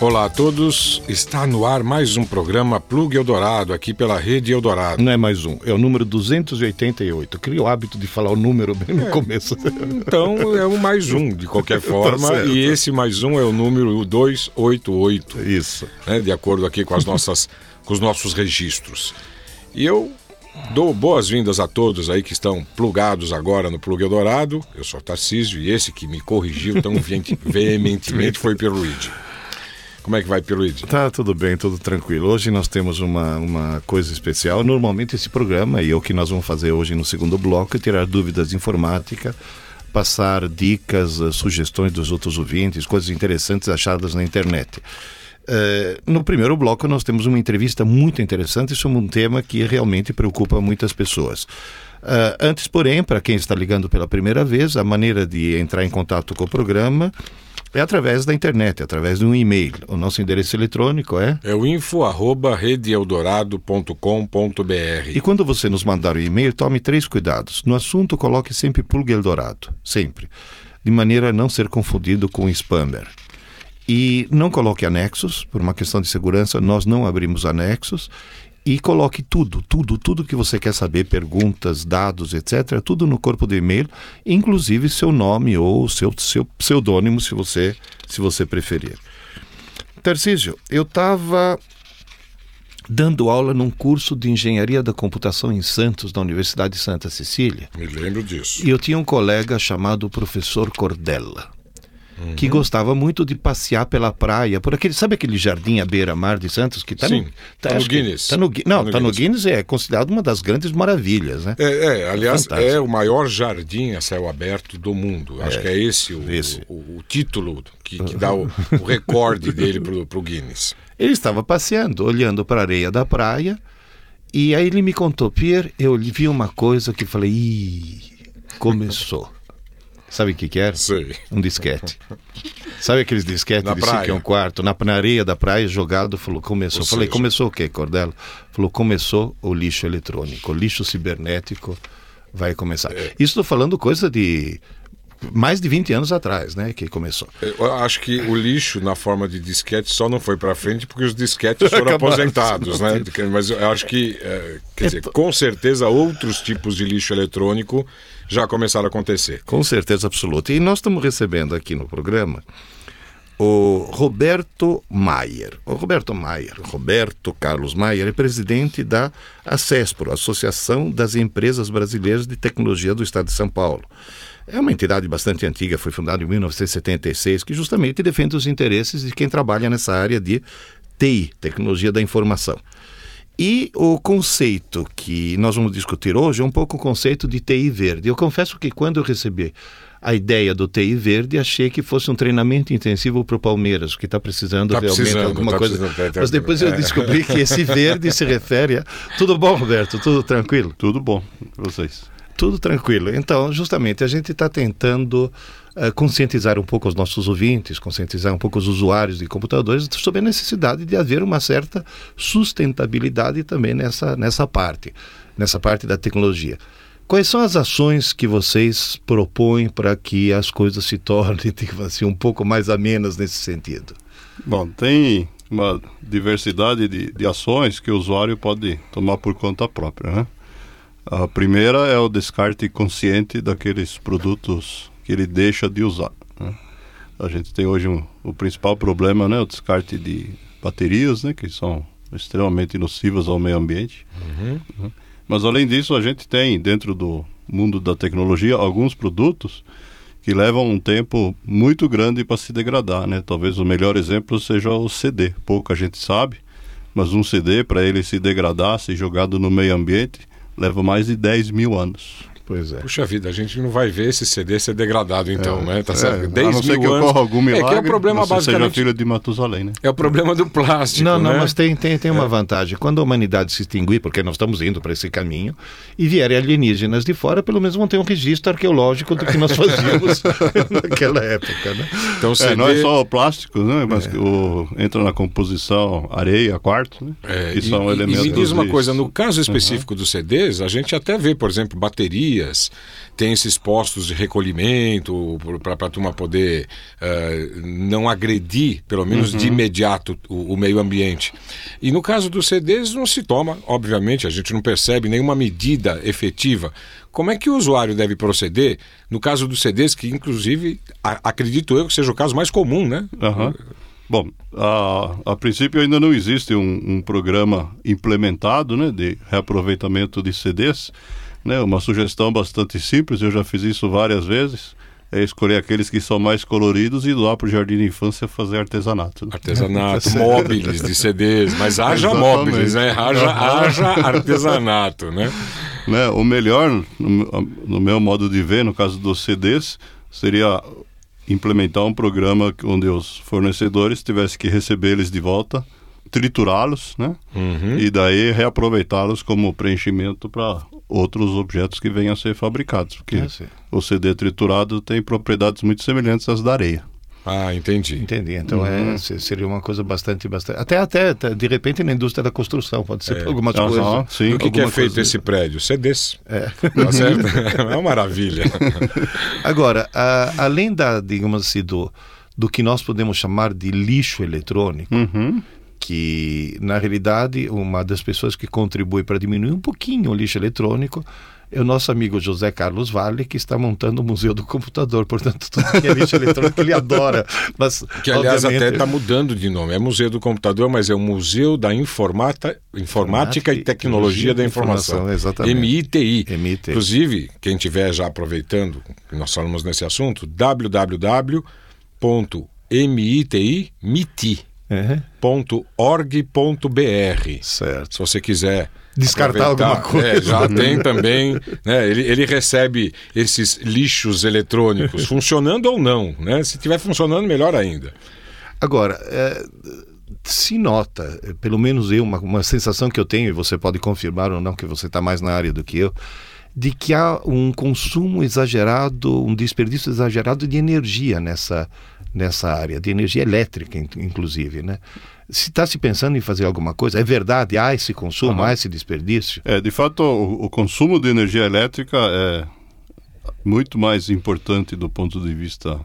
Olá a todos, está no ar mais um programa Plug Eldorado aqui pela Rede Eldorado. Não é mais um, é o número 288. Eu crio o hábito de falar o número bem no é. começo. Então é o mais um, de qualquer tá forma, tá e esse mais um é o número 288. Isso. Né, de acordo aqui com, as nossas, com os nossos registros. E eu Dou boas-vindas a todos aí que estão plugados agora no Plug Eldorado. Eu sou Tarcísio e esse que me corrigiu tão veementemente foi Pierluigi. Como é que vai, Pierluigi? Tá tudo bem, tudo tranquilo. Hoje nós temos uma, uma coisa especial. Normalmente esse programa, e é o que nós vamos fazer hoje no segundo bloco, é tirar dúvidas de informática, passar dicas, eh, sugestões dos outros ouvintes, coisas interessantes achadas na internet. Uh, no primeiro bloco, nós temos uma entrevista muito interessante sobre um tema que realmente preocupa muitas pessoas. Uh, antes, porém, para quem está ligando pela primeira vez, a maneira de entrar em contato com o programa é através da internet, através de um e-mail. O nosso endereço eletrônico é? É o info arroba redeeldorado.com.br. E quando você nos mandar o um e-mail, tome três cuidados. No assunto, coloque sempre Plug Eldorado, sempre. De maneira a não ser confundido com spammer. E não coloque anexos, por uma questão de segurança, nós não abrimos anexos e coloque tudo, tudo, tudo que você quer saber, perguntas, dados, etc., tudo no corpo do e-mail, inclusive seu nome ou seu, seu pseudônimo, se você, se você preferir. Tarcísio, eu estava dando aula num curso de engenharia da computação em Santos, da Universidade de Santa Cecília. Me lembro disso. E eu tinha um colega chamado professor Cordella uhum. que gostava muito de passear pela praia, por aquele, sabe aquele jardim à beira-mar de Santos que está no, tá, tá no Guinness. Tá no, não, está no, tá no Guinness é considerado uma das grandes maravilhas, né? É, é aliás, Fantástico. é o maior jardim a céu aberto do mundo. Acho é, que é esse o, esse. o, o título que, que, dá o, o recorde dele para o Guinness. Ele estava passeando, olhando para a areia da praia, e aí ele me contou, Pierre, eu vi uma coisa que falei, Ih, começou. Sabe o que, que era? Sei. Um disquete. Sabe aqueles disquetes de praia. 5 um quarto? Na, na areia da praia, jogado, falou, começou. Ou Falei, seja... começou o quê, Cordelo? Falou, começou o lixo eletrônico, o lixo cibernético vai começar. É. Isso estou falando coisa de mais de 20 anos atrás, né, que começou. Eu acho que o lixo na forma de disquete só não foi para frente porque os disquetes foram aposentados, né? Mas eu acho que, é, quer dizer, com certeza outros tipos de lixo eletrônico já começaram a acontecer. Com certeza absoluta. E nós estamos recebendo aqui no programa o Roberto Maier. O Roberto Maier, Roberto Carlos Maier, é presidente da ACESPRO, Associação das Empresas Brasileiras de Tecnologia do Estado de São Paulo. É uma entidade bastante antiga, foi fundada em 1976, que justamente defende os interesses de quem trabalha nessa área de TI, Tecnologia da Informação. E o conceito que nós vamos discutir hoje é um pouco o conceito de TI verde. Eu confesso que quando eu recebi a ideia do TI verde, achei que fosse um treinamento intensivo para o Palmeiras, que está precisando tá realmente precisando, alguma tá coisa. Precisando, Mas depois eu descobri que esse verde se refere a. Tudo bom, Roberto? Tudo tranquilo? Tudo bom, vocês. Tudo tranquilo. Então, justamente, a gente está tentando uh, conscientizar um pouco os nossos ouvintes, conscientizar um pouco os usuários de computadores sobre a necessidade de haver uma certa sustentabilidade também nessa, nessa parte, nessa parte da tecnologia. Quais são as ações que vocês propõem para que as coisas se tornem assim, um pouco mais amenas nesse sentido? Bom, tem uma diversidade de, de ações que o usuário pode tomar por conta própria, né? A primeira é o descarte consciente daqueles produtos que ele deixa de usar. Né? A gente tem hoje um, o principal problema, né, o descarte de baterias, né, que são extremamente nocivas ao meio ambiente. Uhum. Né? Mas além disso, a gente tem dentro do mundo da tecnologia alguns produtos que levam um tempo muito grande para se degradar, né? Talvez o melhor exemplo seja o CD. Pouca gente sabe, mas um CD para ele se degradar, ser jogado no meio ambiente, leva mais de 10 mil anos. Pois é. Puxa vida, a gente não vai ver esse CD ser degradado então, é, né? Tá certo? É, 10 a não ser que ocorra algum milagre, é que é o problema basicamente... seja filho de Matusalém, né? É o problema do plástico, Não, não, né? mas tem, tem, tem uma é. vantagem. Quando a humanidade se extinguir, porque nós estamos indo para esse caminho, e vierem alienígenas de fora, pelo menos vão ter um registro arqueológico do que nós fazíamos naquela época, né? Então, CD... é, não é só o plástico, né? Mas é. o, entra na composição areia, quarto, né? É, e, são elementos... E me diz uma coisa, no caso específico uhum. dos CDs, a gente até vê, por exemplo, baterias rodovias tem esses postos de recolhimento para a turma poder uh, não agredir, pelo menos uhum. de imediato, o, o, meio ambiente. E no caso dos CDs não se toma, obviamente, a gente não percebe nenhuma medida efetiva. Como é que o usuário deve proceder no caso dos CDs, que inclusive a, acredito eu que seja o caso mais comum, né? Uhum. Bom, a, a, princípio ainda não existe um, um programa implementado né, de reaproveitamento de CDs. Né? Uma sugestão bastante simples, eu já fiz isso várias vezes, é escolher aqueles que são mais coloridos e doar para o Jardim de Infância fazer artesanato. Né? Artesanato, móveis de CDs, mas haja móveis, né? Haja, haja artesanato, né? né? O melhor, no, no meu modo de ver, no caso dos CDs, seria implementar um programa onde os fornecedores tivessem que receber eles de volta triturá-los, né? Uhum. E daí reaproveitá-los como preenchimento para outros objetos que venham a ser fabricados, porque é, o CD triturado tem propriedades muito semelhantes às da areia. Ah, entendi. Entendi. Então é, uhum. é, seria uma coisa bastante, bastante. Até, até, de repente, na indústria da construção, pode ser é. algumas uhum, coisas. Sim. O que, que é feito coisa... esse prédio? CDs. É. Tá certo? é uma maravilha. Agora, a, além da, digamos assim, do, do que nós podemos chamar de lixo eletrônico, uhum que na realidade uma das pessoas que contribui para diminuir um pouquinho o lixo eletrônico é o nosso amigo José Carlos Vale, que está montando o Museu do Computador. Portanto, tudo que é lixo eletrônico ele adora. Mas, que, aliás, obviamente... até está mudando de nome. É Museu do Computador, mas é o Museu da Informata... Informática e Tecnologia da Informação. informação MITI. MITI. Inclusive, quem estiver já aproveitando, nós falamos nesse assunto, www.miti.miti .org.br. Certo. Se você quiser descartar alguma coisa. É, já tem também, né? Ele, ele recebe esses lixos eletrônicos, funcionando ou não, né? Se estiver funcionando, melhor ainda. Agora, é, se nota, pelo menos eu, uma, uma sensação que eu tenho, e você pode confirmar ou não, que você está mais na área do que eu, de que há um consumo exagerado, um desperdício exagerado de energia nessa, nessa área, de energia elétrica, inclusive, né? Se está se pensando em fazer alguma coisa, é verdade, há esse consumo, uhum. há esse desperdício? É, de fato, o, o consumo de energia elétrica é muito mais importante do ponto de vista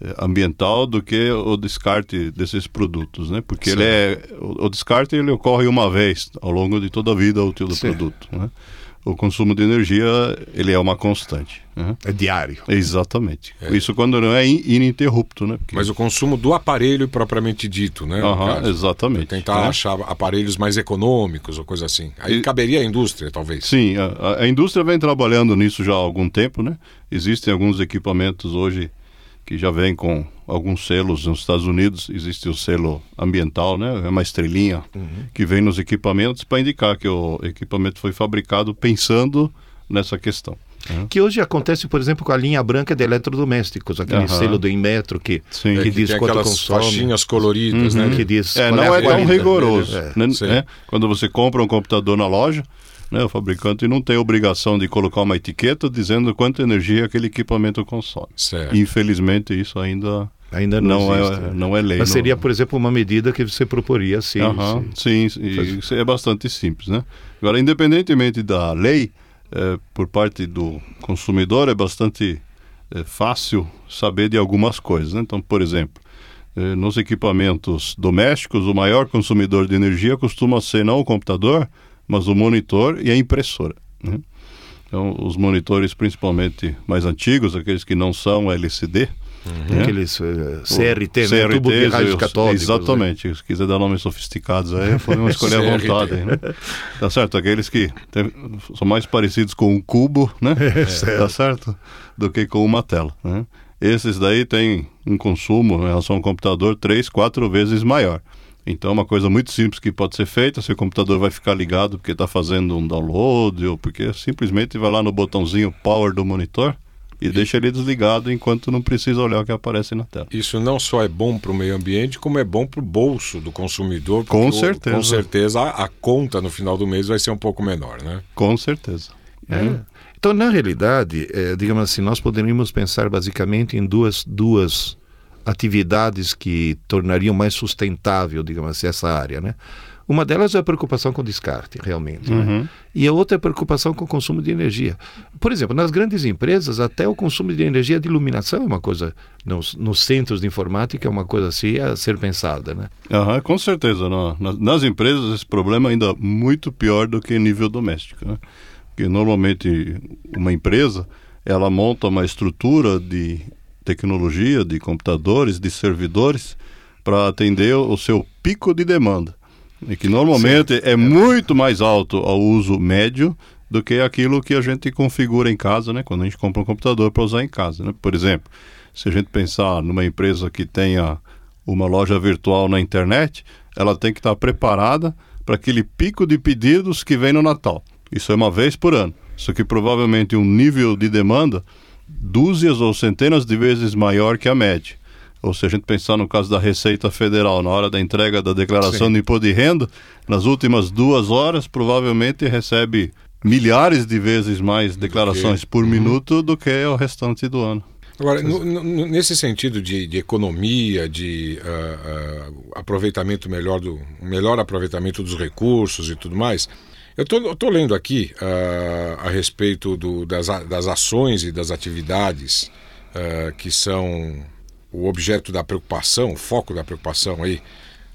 é, ambiental do que o descarte desses produtos, né? Porque ele é o, o, descarte ele ocorre uma vez ao longo de toda a vida útil do Sim. produto, né? O consumo de energia ele é uma constante. Né? É diário. Exatamente. É. Isso quando não é ininterrupto, né? Porque... Mas o consumo do aparelho propriamente dito, né? Uhum, exatamente. Tentar achar aparelhos mais econômicos ou coisa assim. Aí e... caberia a indústria, talvez. Sim, a, a indústria vem trabalhando nisso já há algum tempo, né? Existem alguns equipamentos hoje que já vem com alguns selos nos Estados Unidos. Existe o selo ambiental, né? É uma estrelinha uhum. que vem nos equipamentos para indicar que o equipamento foi fabricado pensando nessa questão. Uhum. Que hoje acontece, por exemplo, com a linha branca de eletrodomésticos, aquele uhum. selo do Inmetro que, Sim. que, é, que diz quanto consome. faixinhas coloridas, uhum. né? Que diz é, não é, é tão rigoroso. É. Né? É. Quando você compra um computador na loja, né, o fabricante não tem obrigação de colocar uma etiqueta dizendo quanta energia aquele equipamento consome. Certo. Infelizmente, isso ainda Ainda não, não existe, é, não é lei. Mas seria, por exemplo, uma medida que você proporia sim. Uhum, sim, sim é bastante simples. Né? Agora, independentemente da lei, é, por parte do consumidor, é bastante é, fácil saber de algumas coisas. Né? Então, por exemplo, é, nos equipamentos domésticos, o maior consumidor de energia costuma ser não o computador, mas o monitor e a impressora. Né? Então, os monitores, principalmente mais antigos, aqueles que não são LCD, Uhum. Aqueles uh, CRT, né? tubo de raios catódicos. Exatamente. Né? Se quiser dar nomes sofisticados aí, podemos escolher à vontade. Né? Tá certo? Aqueles que tem, são mais parecidos com um cubo, né? É, tá certo? Do que com uma tela. Né? Esses daí têm um consumo em relação ao computador três, quatro vezes maior. Então, é uma coisa muito simples que pode ser feita, seu computador vai ficar ligado porque está fazendo um download ou porque simplesmente vai lá no botãozinho power do monitor e, deixa ele desligado enquanto não precisa olhar o que aparece na tela. Isso não só é bom para o meio ambiente, como é bom para o bolso do consumidor. Com certeza. O, com certeza a, a, conta no final do mês vai ser um pouco menor, né? Com certeza. É. Então, na realidade, é, digamos assim, nós poderíamos pensar basicamente em duas, duas atividades que tornariam mais sustentável, digamos assim, essa área, né? Uma delas é a preocupação com o descarte, realmente. Né? Uhum. E a outra é a preocupação com o consumo de energia. Por exemplo, nas grandes empresas, até o consumo de energia de iluminação é uma coisa, nos, nos centros de informática, é uma coisa assim a ser pensada. Né? Aham, com certeza. Não. Nas, nas empresas, esse problema é ainda muito pior do que nível doméstico. Né? Porque normalmente uma empresa ela monta uma estrutura de tecnologia, de computadores, de servidores para atender o seu pico de demanda. E que normalmente é muito mais alto ao uso médio do que aquilo que a gente configura em casa, né? Quando a gente compra um computador para usar em casa, né? Por exemplo, se a gente pensar numa empresa que tenha uma loja virtual na internet, ela tem que estar preparada para aquele pico de pedidos que vem no Natal. Isso é uma vez por ano. Isso que provavelmente um nível de demanda dúzias ou centenas de vezes maior que a média. Ou se a gente pensar no caso da Receita Federal, na hora da entrega da declaração Sim. de imposto de renda, nas últimas duas horas, provavelmente recebe milhares de vezes mais declarações por minuto do que o restante do ano. Agora, no- no- nesse sentido de, de economia, de ah, ah, aproveitamento melhor do melhor aproveitamento dos recursos e tudo mais, eu estou lendo aqui ah, a respeito do- das, das ações e das atividades que são o objeto da preocupação, o foco da preocupação aí,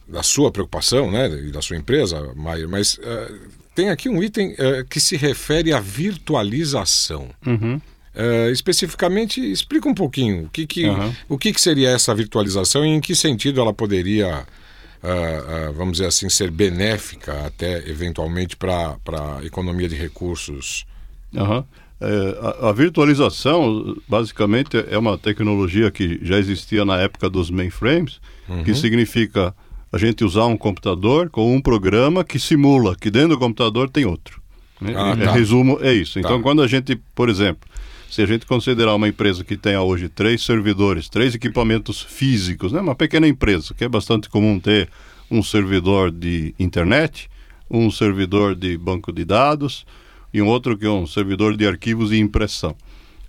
da sua preocupação, né, e da sua empresa, Maier, mas ah, tem aqui um item ah, que se refere à virtualização. Eh, especificamente, explica um pouquinho o que, que, Aham. o que, que seria essa virtualização e em que sentido ela poderia, ah, ah, vamos dizer assim, ser benéfica até eventualmente para a economia de recursos. Aham. É, a, a virtualização, basicamente, é uma tecnologia que já existia na época dos mainframes, que significa a gente usar um computador com um programa que simula que dentro do computador tem outro. né? Ah, tá. resumo, é isso. Então, Tá. quando a gente, por exemplo, se a gente considerar uma empresa que tenha hoje três servidores, três equipamentos físicos, né? uma pequena empresa, que é bastante comum ter um servidor de internet, um servidor de banco de dados e um outro que é um servidor de arquivos e impressão.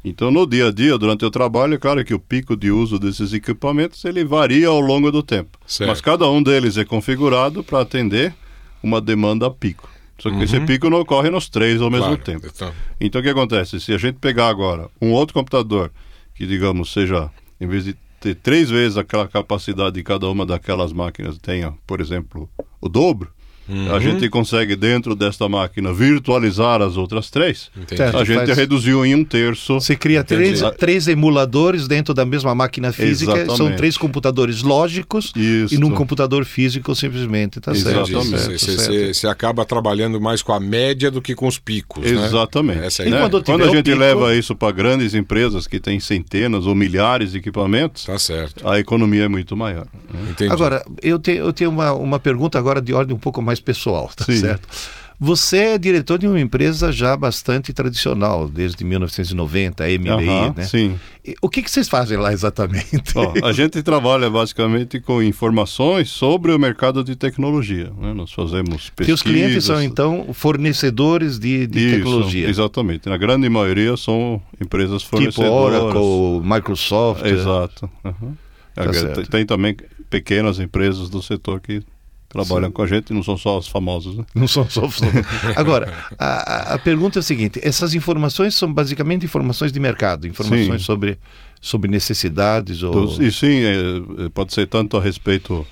Então, no dia a dia, durante o trabalho, é claro que o pico de uso desses equipamentos ele varia ao longo do tempo. Certo. Mas cada um deles é configurado para atender uma demanda a pico. Só que esse pico não ocorre nos três ao mesmo Claro, tempo. então, Então o que acontece? Se a gente pegar agora um outro computador que, digamos, seja, em vez de ter três vezes aquela capacidade de cada uma daquelas máquinas, tenha, por exemplo, o dobro, Uhum. a gente consegue dentro desta máquina virtualizar as outras três. entendi. A gente faz- reduziu em um terço. Você cria três, três emuladores dentro da mesma máquina física, são Exatamente. três computadores lógicos Isso. e num computador físico simplesmente, tá certo? Exatamente. Você, certo. você- você acaba trabalhando mais com a média do que com os picos. né? Exatamente. Essa é a né? quando Quando a gente pico- leva isso para grandes empresas que têm centenas ou milhares de equipamentos, Tá certo. a economia é muito maior. né? Entendi. Agora, eu, te- eu tenho uma, uma pergunta agora de ordem um pouco mais pessoal, tá Sim. certo? Você é diretor de uma empresa já bastante tradicional, desde 1990, a MBI, Aham, né? Sim. E O que, que vocês fazem lá exatamente? A gente trabalha basicamente com informações sobre o mercado de tecnologia. né? Nós fazemos pesquisas. Que os clientes são, então, fornecedores de, de Isso, tecnologia. Exatamente. Na grande maioria são empresas Tipo fornecedoras. Oracle, Microsoft. Exato. aham. Tá tem, tem também pequenas empresas do setor que trabalham com a gente, não são só as famosas. Né? Não são só. só- Agora, a, a- pergunta é a seguinte: essas informações são basicamente informações de mercado, informações Sim. sobre, sobre necessidades ou. E sim, é, é, pode ser tanto a respeito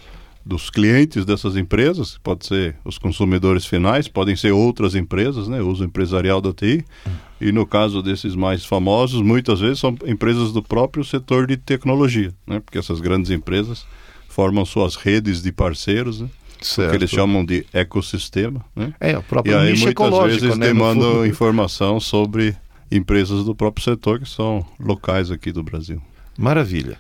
dos clientes dessas empresas, pode ser os consumidores finais, podem ser outras empresas, né, uso empresarial da TI. E no caso desses mais famosos, muitas vezes são empresas do próprio setor de tecnologia, né, porque essas grandes empresas formam suas redes de parceiros, né, Certo. que eles chamam de ecossistema. Né, É, o e próprio aí nicho muitas ecológico, vezes né? demandam informação sobre empresas do próprio setor que são locais aqui do Brasil. Maravilha.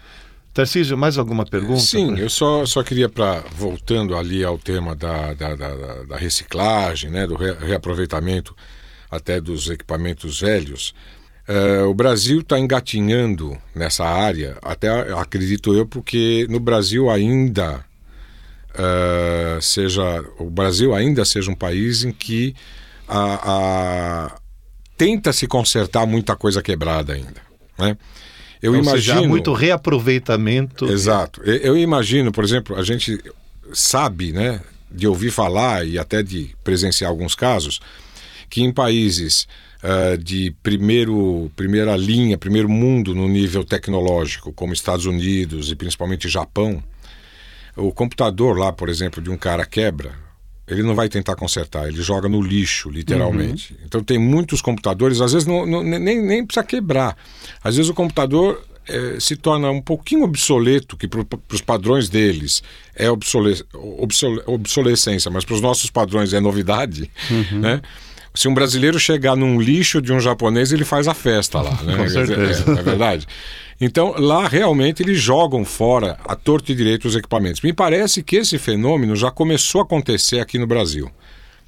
Tarcísio, mais alguma pergunta? Sim, eu só, só queria para voltando ali ao tema da, da, da- da- reciclagem, né, do re- reaproveitamento até dos equipamentos velhos. eh, o Brasil está engatinhando nessa área, até acredito eu, porque no Brasil ainda eh, seja o Brasil ainda seja um país em que a, a- tenta se consertar muita coisa quebrada ainda, né? Eu Ou seja, há imagino muito reaproveitamento. Exato. Eu, eu imagino, por exemplo, a gente sabe, né? de ouvir falar e até de presenciar alguns casos que em países uh, de primeiro, primeira linha, primeiro mundo no nível tecnológico, como Estados Unidos e principalmente Japão, o computador lá, por exemplo, de um cara quebra, ele não vai tentar consertar, ele joga no lixo, literalmente. Uhum. Então tem muitos computadores, às vezes não, não, nem, nem precisa quebrar. Às vezes o computador é, se torna um pouquinho obsoleto, que para os padrões deles é obsole, obsole, obsolescência, mas para os nossos padrões é novidade, uhum. né? Se um brasileiro chegar num lixo de um japonês, ele faz a festa lá, né? Com certeza. É, é verdade. Então, lá realmente eles jogam fora a torto e direito os equipamentos. Me parece que esse fenômeno já começou a acontecer aqui no Brasil.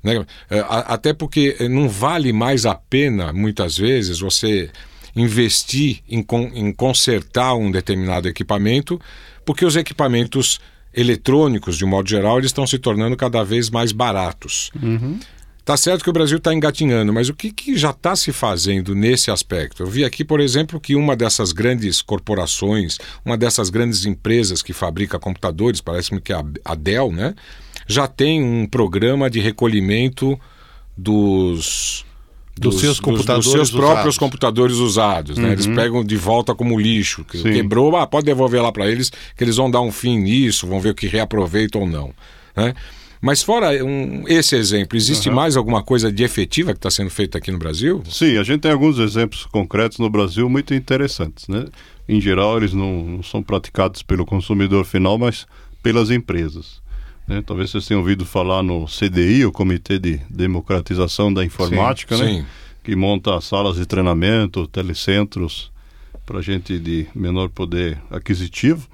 Né? É, até porque não vale mais a pena, muitas vezes, você investir em, em consertar um determinado equipamento, porque os equipamentos eletrônicos, de um modo geral, eles estão se tornando cada vez mais baratos. Uhum. Tá certo que o Brasil está engatinhando, mas o que, que já está se fazendo nesse aspecto? Eu vi aqui, por exemplo, que uma dessas grandes corporações, uma dessas grandes empresas que fabrica computadores, parece-me que é a Dell, né? Já tem um programa de recolhimento dos dos, dos, seus computadores dos, dos seus próprios computadores usados. Né? Uhum. Eles pegam de volta como lixo. Que quebrou, ah, pode devolver lá para eles, que eles vão dar um fim nisso, vão ver o que reaproveita ou não. Né? Mas fora um, esse exemplo, existe uhum. mais alguma coisa de efetiva que está sendo feita aqui no Brasil? Sim, a gente tem alguns exemplos concretos no Brasil muito interessantes. Né? Em geral, eles não, não são praticados pelo consumidor final, mas pelas empresas. Né? Talvez vocês tenham ouvido falar no CDI, o Comitê de Democratização da Informática, sim, né? Sim. que monta salas de treinamento, telecentros para gente de menor poder aquisitivo.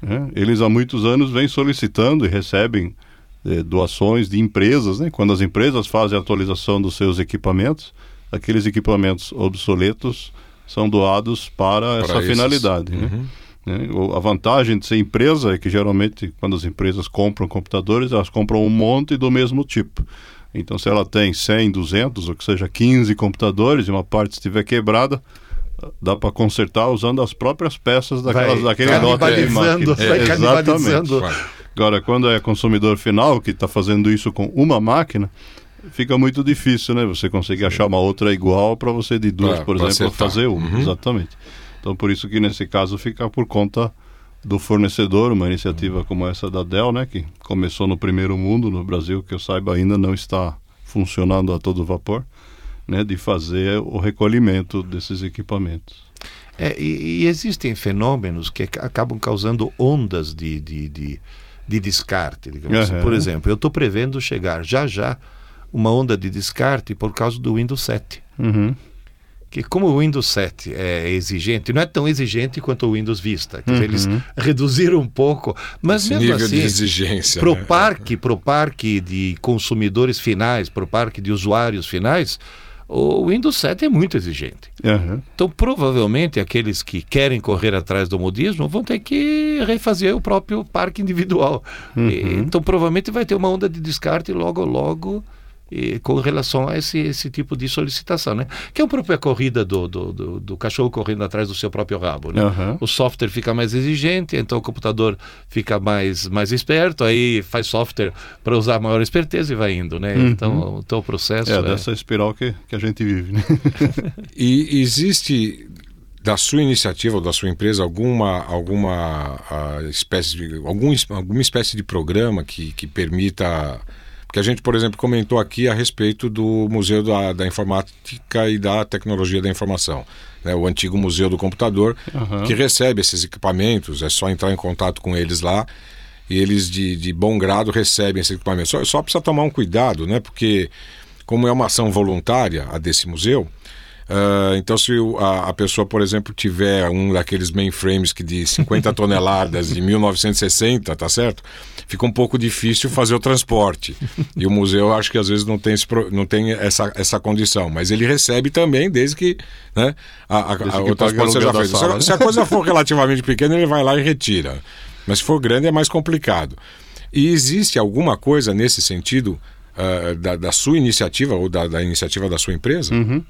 Né? Eles há muitos anos vêm solicitando e recebem eh, doações de empresas, né? quando as empresas fazem a atualização dos seus equipamentos, aqueles equipamentos obsoletos são doados para, para essa esses. finalidade. Né? Uhum. Né? A vantagem de ser empresa é que geralmente quando as empresas compram computadores, elas compram um monte do mesmo tipo. Então, se ela tem 100, 200, ou que seja 15 computadores e uma parte estiver quebrada, dá para consertar usando as próprias peças daquelas, vai daquele lote de máquina. Vai é, exatamente. Agora, quando é consumidor final que está fazendo isso com uma máquina, fica muito difícil, né? Você conseguir achar uma outra igual para você de duas, pra, por exemplo, acertar. fazer uma. Uhum. Exatamente. Então, por isso que nesse caso fica por conta do fornecedor, uma iniciativa uhum. como essa da Dell, né, que começou no primeiro mundo, no Brasil, que eu saiba ainda não está funcionando a todo vapor, né, de fazer o recolhimento desses equipamentos. É, e, e, existem fenômenos que acabam causando ondas de, de, de de descarte. Digamos uhum. assim. Por exemplo, eu estou prevendo chegar já já uma onda de descarte por causa do Windows 7. Uhum. Que como o Windows 7 é exigente, não é tão exigente quanto o Windows Vista. Dizer, eles uhum. reduziram um pouco, mas Esse mesmo assim, de exigência, pro né? parque, pro parque de consumidores finais, pro parque de usuários finais, o Windows 7 é muito exigente. Uhum. Então, provavelmente, aqueles que querem correr atrás do modismo vão ter que refazer o próprio parque individual. Uhum. E, então, provavelmente vai ter uma onda de descarte logo, logo e, com relação a esse, esse tipo de solicitação, né? Que é a própria corrida do, do, do, do cachorro correndo atrás do seu próprio rabo, né? Uhum. O software fica mais exigente, então o computador fica mais, mais esperto, aí faz software para usar maior esperteza e vai indo, né? Uhum. Então, o processo é... é... dessa espiral que, que a gente vive, né? e existe da sua iniciativa ou da sua empresa alguma alguma uh, espécie de algum, alguma espécie de programa que, que permita que a gente, por exemplo, comentou aqui a respeito do Museu da, da Informática e da Tecnologia da Informação, né? o antigo Museu do Computador, uhum. que recebe esses equipamentos, é só entrar em contato com eles lá e eles de, de bom grado recebem esses equipamentos. Só, só precisa tomar um cuidado, né? porque como é uma ação voluntária a desse museu, Uh, então, se a, a, pessoa, por exemplo, tiver um daqueles mainframes que de 50 toneladas de 1960, tá certo? Fica um pouco difícil fazer o transporte. E o museu, acho que às vezes não tem, esse, não tem essa, essa condição. Mas ele recebe também, desde que, né, a, a, desde a, que o transporte seja feito. Sala, se, né? se a coisa for relativamente pequena, ele vai lá e retira. Mas se for grande, é mais complicado. E existe alguma coisa nesse sentido uh, da, da, sua iniciativa ou da, da iniciativa da sua empresa? Uhum.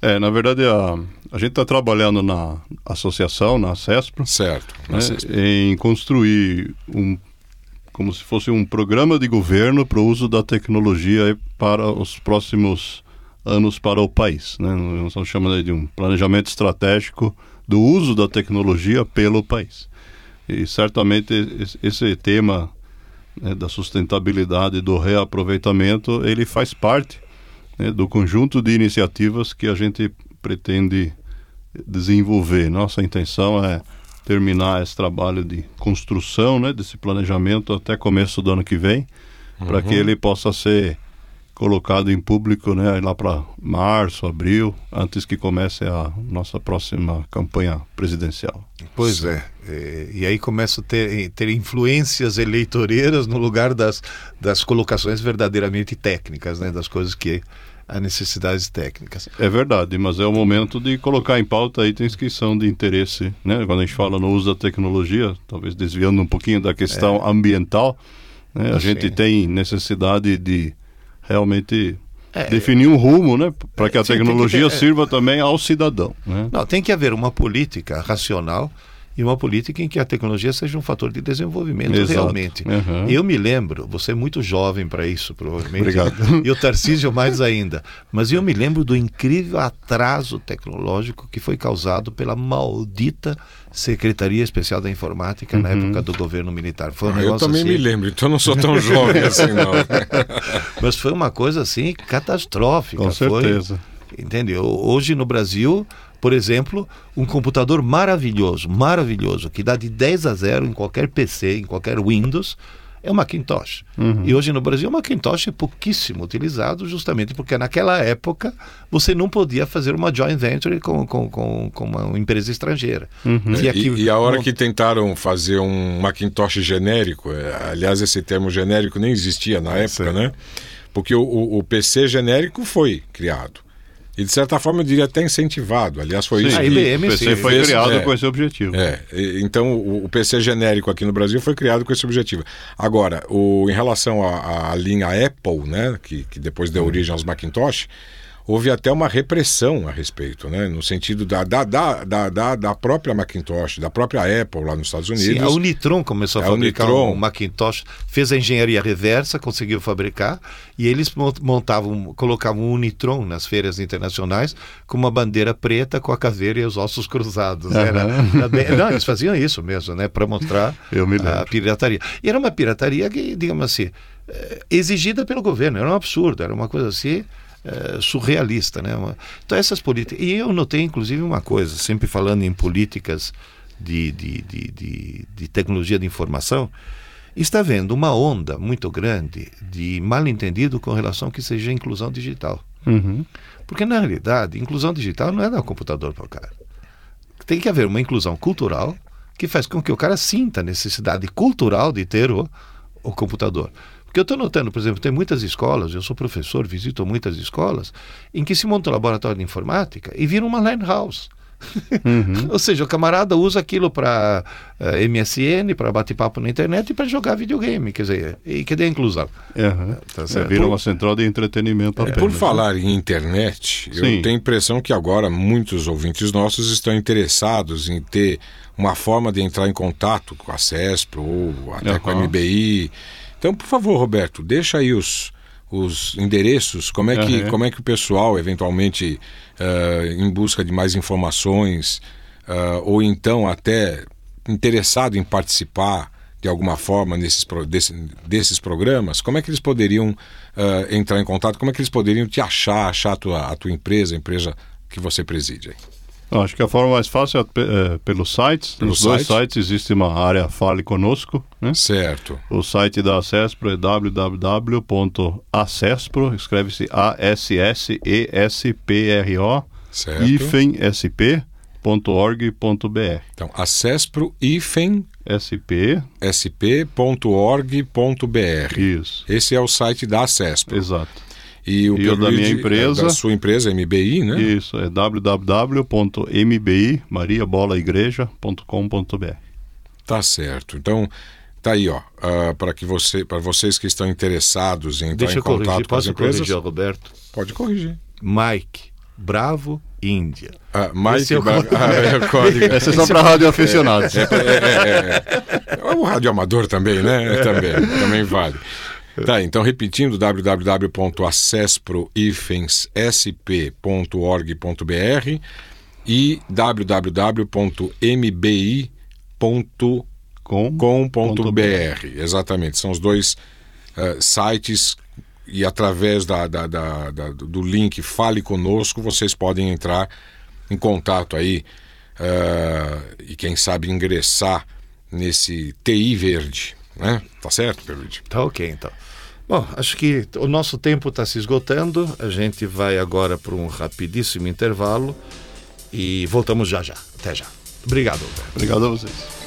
É, na verdade, a, a gente está trabalhando na associação, na CESPRO, certo, né, em construir um, como se fosse um programa de governo para o uso da tecnologia para os próximos anos para o país. Né? Nós estamos chamando de um planejamento estratégico do uso da tecnologia pelo país. E certamente esse tema né, da sustentabilidade do reaproveitamento ele faz parte né, do conjunto de iniciativas que a gente pretende desenvolver. Nossa intenção é terminar esse trabalho de construção né, desse planejamento até começo do ano que vem, uhum. para que ele possa ser colocado em público né, lá para março, abril, antes que comece a nossa próxima campanha presidencial. Pois é. E aí começa a ter, ter influências eleitoreiras no lugar das, das colocações verdadeiramente técnicas, né, das coisas que há necessidades técnicas. É verdade, mas é o momento de colocar em pauta itens que são de interesse, né? Quando a gente fala no uso da tecnologia, talvez desviando um pouquinho da questão é. ambiental, né? a gente tem necessidade de realmente é, definir um rumo, né, para que a tecnologia que ter, é. sirva também ao cidadão. Né? Não, tem que haver uma política racional e uma política em que a tecnologia seja um fator de desenvolvimento Exato. realmente. Uhum. Eu me lembro, você é muito jovem para isso, provavelmente. Obrigado. E o Tarcísio mais ainda. Mas eu me lembro do incrível atraso tecnológico que foi causado pela maldita Secretaria Especial da Informática uhum. na época do governo militar. Foi um ah, eu também assim... me lembro, então não sou tão jovem assim, não. Mas foi uma coisa assim catastrófica. Com certeza. Foi, entendeu? Hoje no Brasil por exemplo, um computador maravilhoso, maravilhoso, que dá de 10 a 0 em qualquer PC, em qualquer Windows, é o Macintosh. Uhum. E hoje no Brasil o Macintosh é pouquíssimo utilizado, justamente porque naquela época você não podia fazer uma joint venture com, com, com, com uma empresa estrangeira. Uhum. E, aqui, e, e, a hora que tentaram fazer um Macintosh genérico, é, aliás, esse termo genérico nem existia na época, né? Porque o, o, o PC genérico foi criado. E de certa forma eu diria até incentivado. Aliás, foi sim, isso. A IBM o PC sim, foi criado é, com esse objetivo. É, então o, o, PC genérico aqui no Brasil foi criado com esse objetivo. Agora, o, em relação à linha Apple, né, que, que depois deu origem aos Macintosh, houve até uma repressão a respeito, né? no sentido da, da, da, da, da própria Macintosh, da própria Apple lá nos Estados Unidos. Sim, a Unitron começou a, a fabricar Unitron. um Macintosh, fez a engenharia reversa, conseguiu fabricar, e eles montavam, colocavam um Unitron nas feiras internacionais com uma bandeira preta com a caveira e os ossos cruzados. Uhum. Era, era não, eles faziam isso mesmo, né? Para mostrar a pirataria. E era uma pirataria que, digamos assim, eh, exigida pelo governo, era um absurdo, era uma coisa assim é, surrealista. Né? Então, essas políticas. E eu notei, inclusive, uma coisa, sempre falando em políticas de, de, de, de, de tecnologia de informação, está havendo uma onda muito grande de mal entendido com relação que seja inclusão digital. Uhum. Porque, na realidade, inclusão digital não é dar o computador para o cara. Tem que haver uma inclusão cultural que faz com que o cara sinta a necessidade cultural de ter o, o computador. Porque eu estou notando, por exemplo, tem muitas escolas, eu sou professor, visito muitas escolas, em que se monta um laboratório de informática e vira uma land house. Uhum. Ou seja, o camarada usa aquilo para uh, eh, MSN, para bater papo na internet e para jogar videogame. Quer dizer, e cadê a inclusão? Uhum. Tá é, vira por, uma central de entretenimento. É, por falar em internet, Sim. eu tenho a impressão que agora muitos ouvintes nossos estão interessados em ter uma forma de entrar em contato com a CESP ou até uhum. com a MBI então, por favor, Roberto, deixa aí os, os endereços, como é que, uhum. como é que o pessoal, eventualmente, uh, em busca de mais informações, uh, ou então até interessado em participar de alguma forma nesses, desse, desses programas, como é que eles poderiam uh, entrar em contato, como é que eles poderiam te achar, achar a tua, a tua empresa, a empresa que você preside aí? Acho que a forma mais fácil é, é pelos sites. Nos site? dois sites existe uma área Fale Conosco. Né? Certo. O site da Acespro é www.acespro, escreve-se A-S-S-E-S-P-R-O, ifensp.org.br. Então, acespro ifem sp sp.org.br. Isso. Esse é o site da Acespro. Exato. E o, e o da minha empresa. É da sua empresa, MBI, né? Isso, é www.mbi.mariabolaigreja.com.br. Tá certo. Então, tá aí, ó, uh, para que você, para vocês que estão interessados em entrar Deixa em contato corrigir. com as Posso empresas. corrigir, Roberto? Pode corrigir. Mike Bravo Índia. Ah, Mike Esse é o Bar- código. Ah, é código. Essa é só para rádio aficionados. É, é, é, é. O rádio amador também, né? Também, também vale. Tá, então repetindo, www.accespro-sp.org.br e www.mbi.com.br. Exatamente, são os dois eh, sites e através da, da- da- do link Fale Conosco vocês podem entrar em contato aí eh, e quem sabe ingressar nesse TI verde, né? Tá certo, Perluigi? Tá ok, então. Bom, acho que o nosso tempo está se esgotando. A gente vai agora para um rapidíssimo intervalo e voltamos já já. Até já. Obrigado. Obrigado a vocês.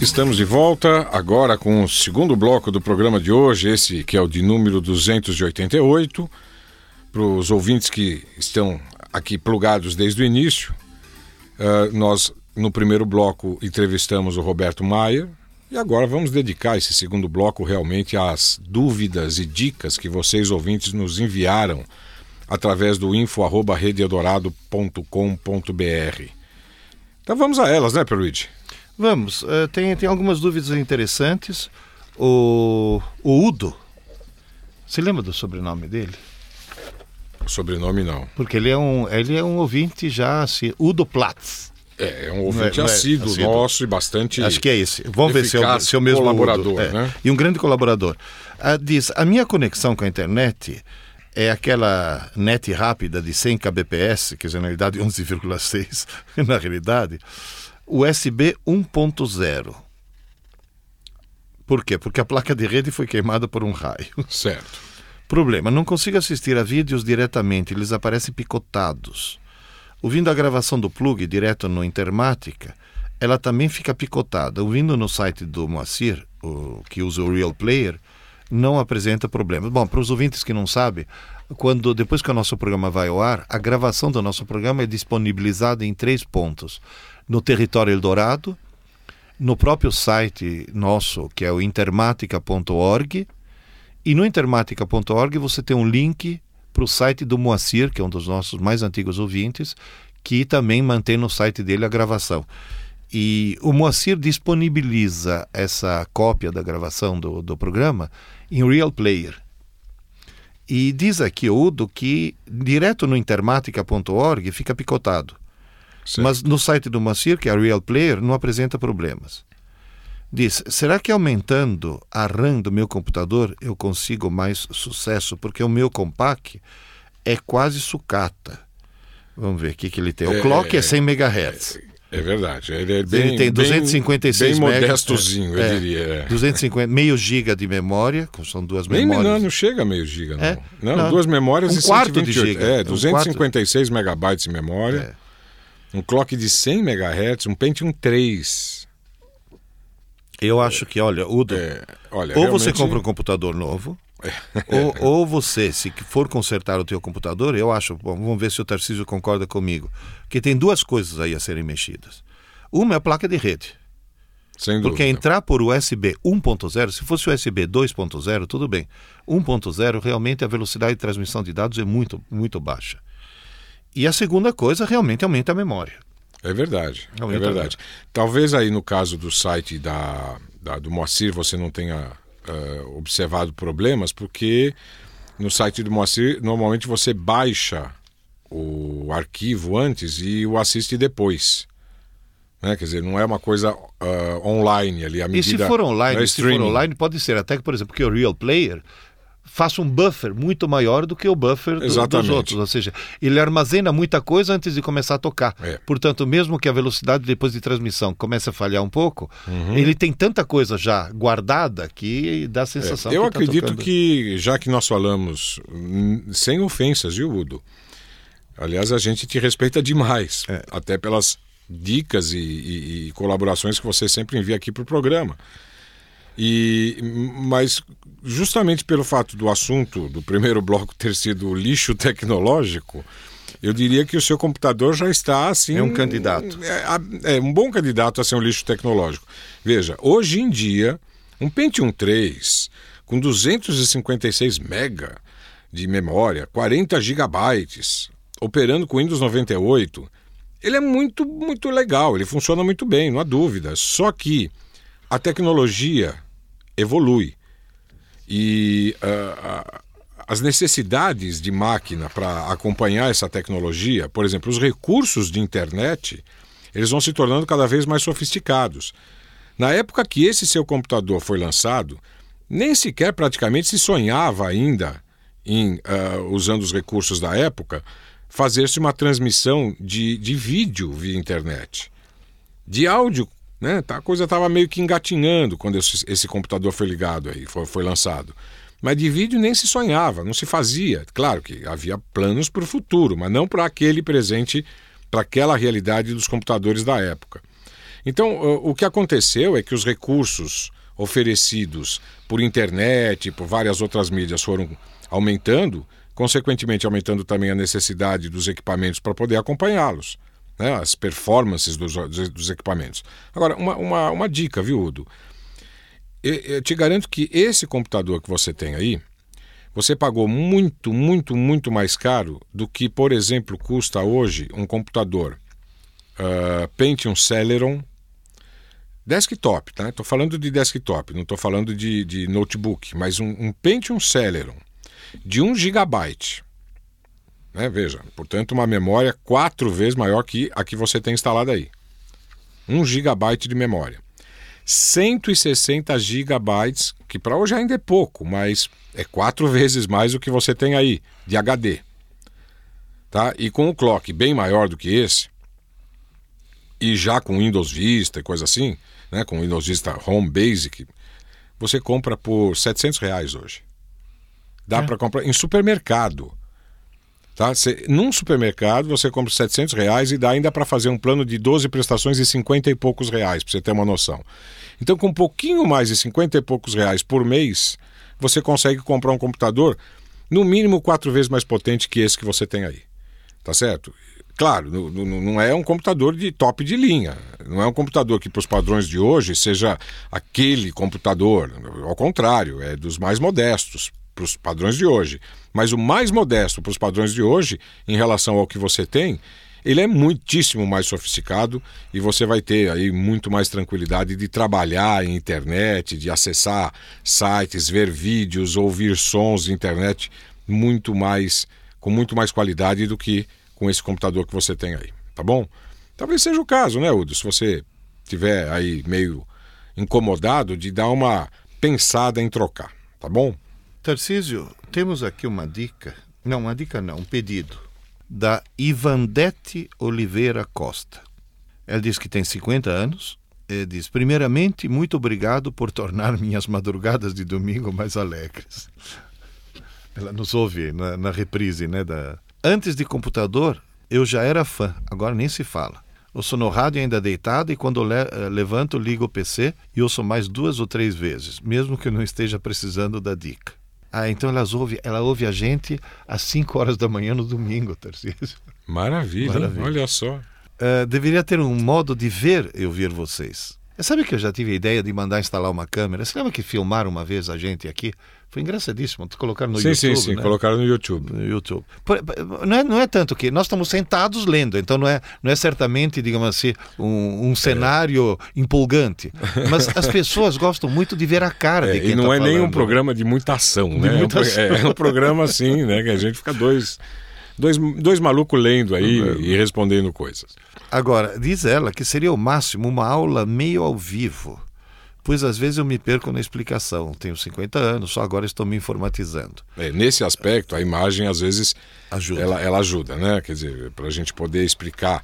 Estamos de volta agora com o segundo bloco do programa de hoje, esse que é o de número 288. Para os ouvintes que estão aqui plugados desde o início, eh, nós no primeiro bloco entrevistamos o Roberto Maier e agora vamos dedicar esse segundo bloco realmente às dúvidas e dicas que vocês ouvintes nos enviaram através do info@redeeldorado.com.br. Então vamos a elas, né, Peruigi? Vamos, eh, tem, tem algumas dúvidas interessantes. O, o Udo, você lembra do sobrenome dele? Sobrenome não. Porque ele é um, ele é um ouvinte já assim, Udo Platz. É, é um é- ouvinte não é assíduo, assíduo. nosso e bastante. Acho que é esse. Vamos ver se é, o, eficaz se é mesmo colaborador, Udo. É. né? E um grande colaborador. Ah, diz, a minha conexão com a internet é aquela net rápida de 100 kbps, quer dizer, na realidade 11,6, na realidade, USB 1.0. Por quê? Porque a placa de rede foi queimada por um raio. Certo. Problema, não consigo assistir a vídeos diretamente, eles aparecem picotados. Ouvindo a gravação do plug direto no Intermática, ela também fica picotada. Ouvindo no site do Moacir, o, que usa o Real Player, não apresenta problema. Bom, para os ouvintes que não sabem, quando depois que o nosso programa vai ao ar, a gravação do nosso programa é disponibilizada em três pontos: no território Eldorado, no próprio site nosso, que é o intermatica.org, e no intermatica.org você tem um link para o site do Moacir, que é um dos nossos mais antigos ouvintes, que também mantém no site dele a gravação. E o Moacir disponibiliza essa cópia da gravação do, do programa em Real Player. E diz aqui o Udo que direto no intermatica.org fica picotado. certo. Mas no site do Moacir, que é a Real Player, não apresenta problemas. Diz: será que aumentando a RAM do meu computador eu consigo mais sucesso? Porque o meu compact é quase sucata. Vamos ver o que, ele tem. O É, clock é é, 100 MHz. É verdade. Ele é bem, Ele tem 256 bem, bem modestozinho, é, eu diria. é. 250, meio giga de memória, são duas Nem memórias. não, não chega a meio giga, não. É? Não, Não. duas memórias Um e quarto de 128. giga. É, Um 256 megabytes de memória. Um clock de 100 MHz, um Pentium 3. Eu acho que, olha, Udo, É, olha, ou você realmente- É. compra um computador novo, ou, ou você, se for consertar o teu computador, eu acho, bom, vamos ver se o Tarcísio concorda comigo, que tem duas coisas aí a serem mexidas. Uma é a placa de rede. Porque entrar por USB 1.0, se fosse USB 2.0, tudo bem. 1.0, realmente a velocidade de transmissão de dados é muito, muito baixa. E a segunda coisa, realmente aumenta a memória. É verdade, é Aumenta verdade. Talvez aí no caso do site da, da- do Moacir você não tenha ah, observado problemas, porque no site do Moacir normalmente você baixa o arquivo antes e o assiste depois. Né? Quer dizer, não é uma coisa ah, online ali, a E medida... se for online, se for online, pode ser até que, por exemplo, que o Real Player faça um buffer muito maior do que o buffer do- dos outros. Ou seja, ele armazena muita coisa antes de começar a tocar. É. Portanto, mesmo que a velocidade depois de transmissão comece a falhar um pouco, Uhum. ele tem tanta coisa já guardada que dá a sensação É, eu que tá acredito tocando. que, já que nós falamos, hum, sem ofensas, viu, Udo? Aliás, a gente te respeita demais, É. até pelas dicas e, e- e colaborações que você sempre envia aqui para o programa. E, mas justamente pelo fato do assunto do primeiro bloco ter sido lixo tecnológico, eu diria que o seu computador já está assim. É um candidato. É, é, um bom candidato a ser um lixo tecnológico. Veja, hoje em dia, um Pentium 3 com 256 mega de memória, 40 gigabytes, operando com Windows 98, ele é muito, muito legal, ele funciona muito bem, não há dúvida. Só que a tecnologia evolui e uh, as necessidades de máquina para acompanhar essa tecnologia, por exemplo, os recursos de internet, eles vão se tornando cada vez mais sofisticados. Na época que esse seu computador foi lançado, nem sequer praticamente se sonhava ainda em, uh, usando os recursos da época, fazer-se uma transmissão de, de vídeo via internet. De áudio, né? Tá, a coisa estava meio que engatinhando quando esse, computador foi ligado aí, foi, foi lançado. Mas de vídeo nem se sonhava, não se fazia. Claro que havia planos para o futuro, mas não para aquele presente, para aquela realidade dos computadores da época. Então, o que aconteceu é que os recursos oferecidos por internet, por várias outras mídias foram aumentando, consequentemente aumentando também a necessidade dos equipamentos para poder acompanhá-los, né? as performances dos, dos equipamentos. Agora, uma, uma, uma dica, viu, Udo? eu te garanto que esse computador que você tem aí, você pagou muito, muito, muito mais caro do que, por exemplo, custa hoje um computador uh, Pentium Celeron desktop, tá? Estou falando de desktop, não estou falando de, de, notebook, mas um, um Pentium Celeron de 1 GB. Né? Veja, portanto, uma memória quatro vezes maior que a que você tem instalada aí. 1 GB de memória. 160 gigabytes, que para hoje ainda é pouco, mas é quatro vezes mais do que você tem aí de HD. Tá? E com o clock bem maior do que esse, e já com Windows Vista e coisa assim, né, com Windows Vista Home Basic, você compra por 700 reais hoje. Dá é. para comprar em supermercado. Tá? Cê, num supermercado você compra 700 reais e dá ainda para fazer um plano de 12 prestações de 50 e poucos reais, para você ter uma noção. Então, com um pouquinho mais de 50 e poucos reais por mês, você consegue comprar um computador no mínimo quatro vezes mais potente que esse que você tem aí. Tá certo? Claro, não é um computador de top de linha. Não é um computador que, para os padrões de hoje, seja aquele computador. Ao contrário, é dos mais modestos para os padrões de hoje. Mas o mais modesto para os padrões de hoje, em relação ao que você tem, ele é muitíssimo mais sofisticado e você vai ter aí muito mais tranquilidade de trabalhar em internet, de acessar sites, ver vídeos, ouvir sons de internet muito mais com muito mais qualidade do que com esse computador que você tem aí, tá bom? Talvez seja o caso, né, Udo? Se você tiver aí meio incomodado de dar uma pensada em trocar, tá bom? Tarcísio, temos aqui uma dica, não, uma dica não, um pedido, da Ivandete Oliveira Costa. Ela diz que tem 50 anos e diz: primeiramente, muito obrigado por tornar minhas madrugadas de domingo mais alegres. Ela nos ouve na, na reprise, né? Da... Antes de computador, eu já era fã, agora nem se fala. Sou no rádio ainda deitado e quando le eh, levanto, ligo o PC e ouço mais duas ou três vezes, mesmo que eu não esteja precisando da dica. Ah, então elas ouve, ela ouve a gente às 5 horas da manhã no domingo, Tarcísio. Maravilha, Maravilha. olha só. Uh, deveria ter um modo de ver eu ver vocês. Sabe que eu já tive a ideia de mandar instalar uma câmera? Você lembra que filmaram uma vez a gente aqui? Foi engraçadíssimo. Colocaram no sim, YouTube. Sim, sim, né? colocaram no YouTube. No YouTube. Não é, não é tanto que nós estamos sentados lendo, então não é, não é certamente, digamos assim, um, um cenário é. empolgante. Mas as pessoas gostam muito de ver a cara é, de quem E não tá é falando. nem um programa de muita ação, né? Muita é, um, ação. é um programa assim, né? Que a gente fica dois. Dois, dois malucos lendo aí uhum. e respondendo coisas. Agora, diz ela que seria o máximo uma aula meio ao vivo pois às vezes eu me perco na explicação. Tenho 50 anos, só agora estou me informatizando. É, nesse aspecto, a imagem às vezes ajuda. Ela, ela ajuda, né? Quer dizer, para a gente poder explicar.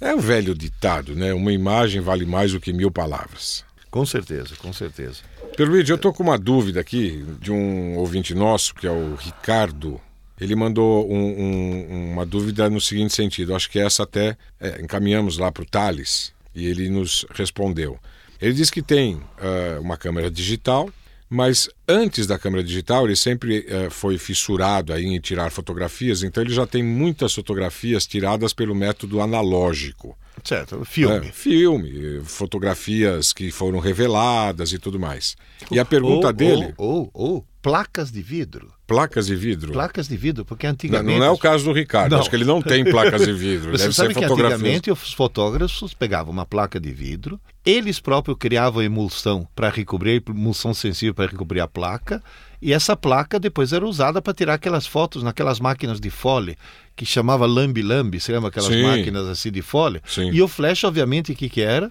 É o velho ditado, né? Uma imagem vale mais do que mil palavras. Com certeza, com certeza. Perluíde, eu estou com uma dúvida aqui de um ouvinte nosso, que é o Ricardo. Ele mandou um, um, uma dúvida no seguinte sentido. Acho que essa até é, encaminhamos lá para o Thales e ele nos respondeu. Ele diz que tem uh, uma câmera digital, mas antes da câmera digital ele sempre uh, foi fissurado aí em tirar fotografias, então ele já tem muitas fotografias tiradas pelo método analógico. Certo, filme. É, filme, fotografias que foram reveladas e tudo mais. E a pergunta ou, dele. Ou, ou, ou, placas de vidro. Placas de vidro? Placas de vidro, porque antigamente. Não, não é o caso do Ricardo, não. acho que ele não tem placas de vidro. Você Deve sabe ser que antigamente os fotógrafos pegavam uma placa de vidro, eles próprios criavam emulsão para recobrir, emulsão sensível para recobrir a placa, e essa placa depois era usada para tirar aquelas fotos naquelas máquinas de fole que chamava lambi-lambi, você lembra aquelas Sim. máquinas assim de folha? Sim. E o flash, obviamente, o que, que era?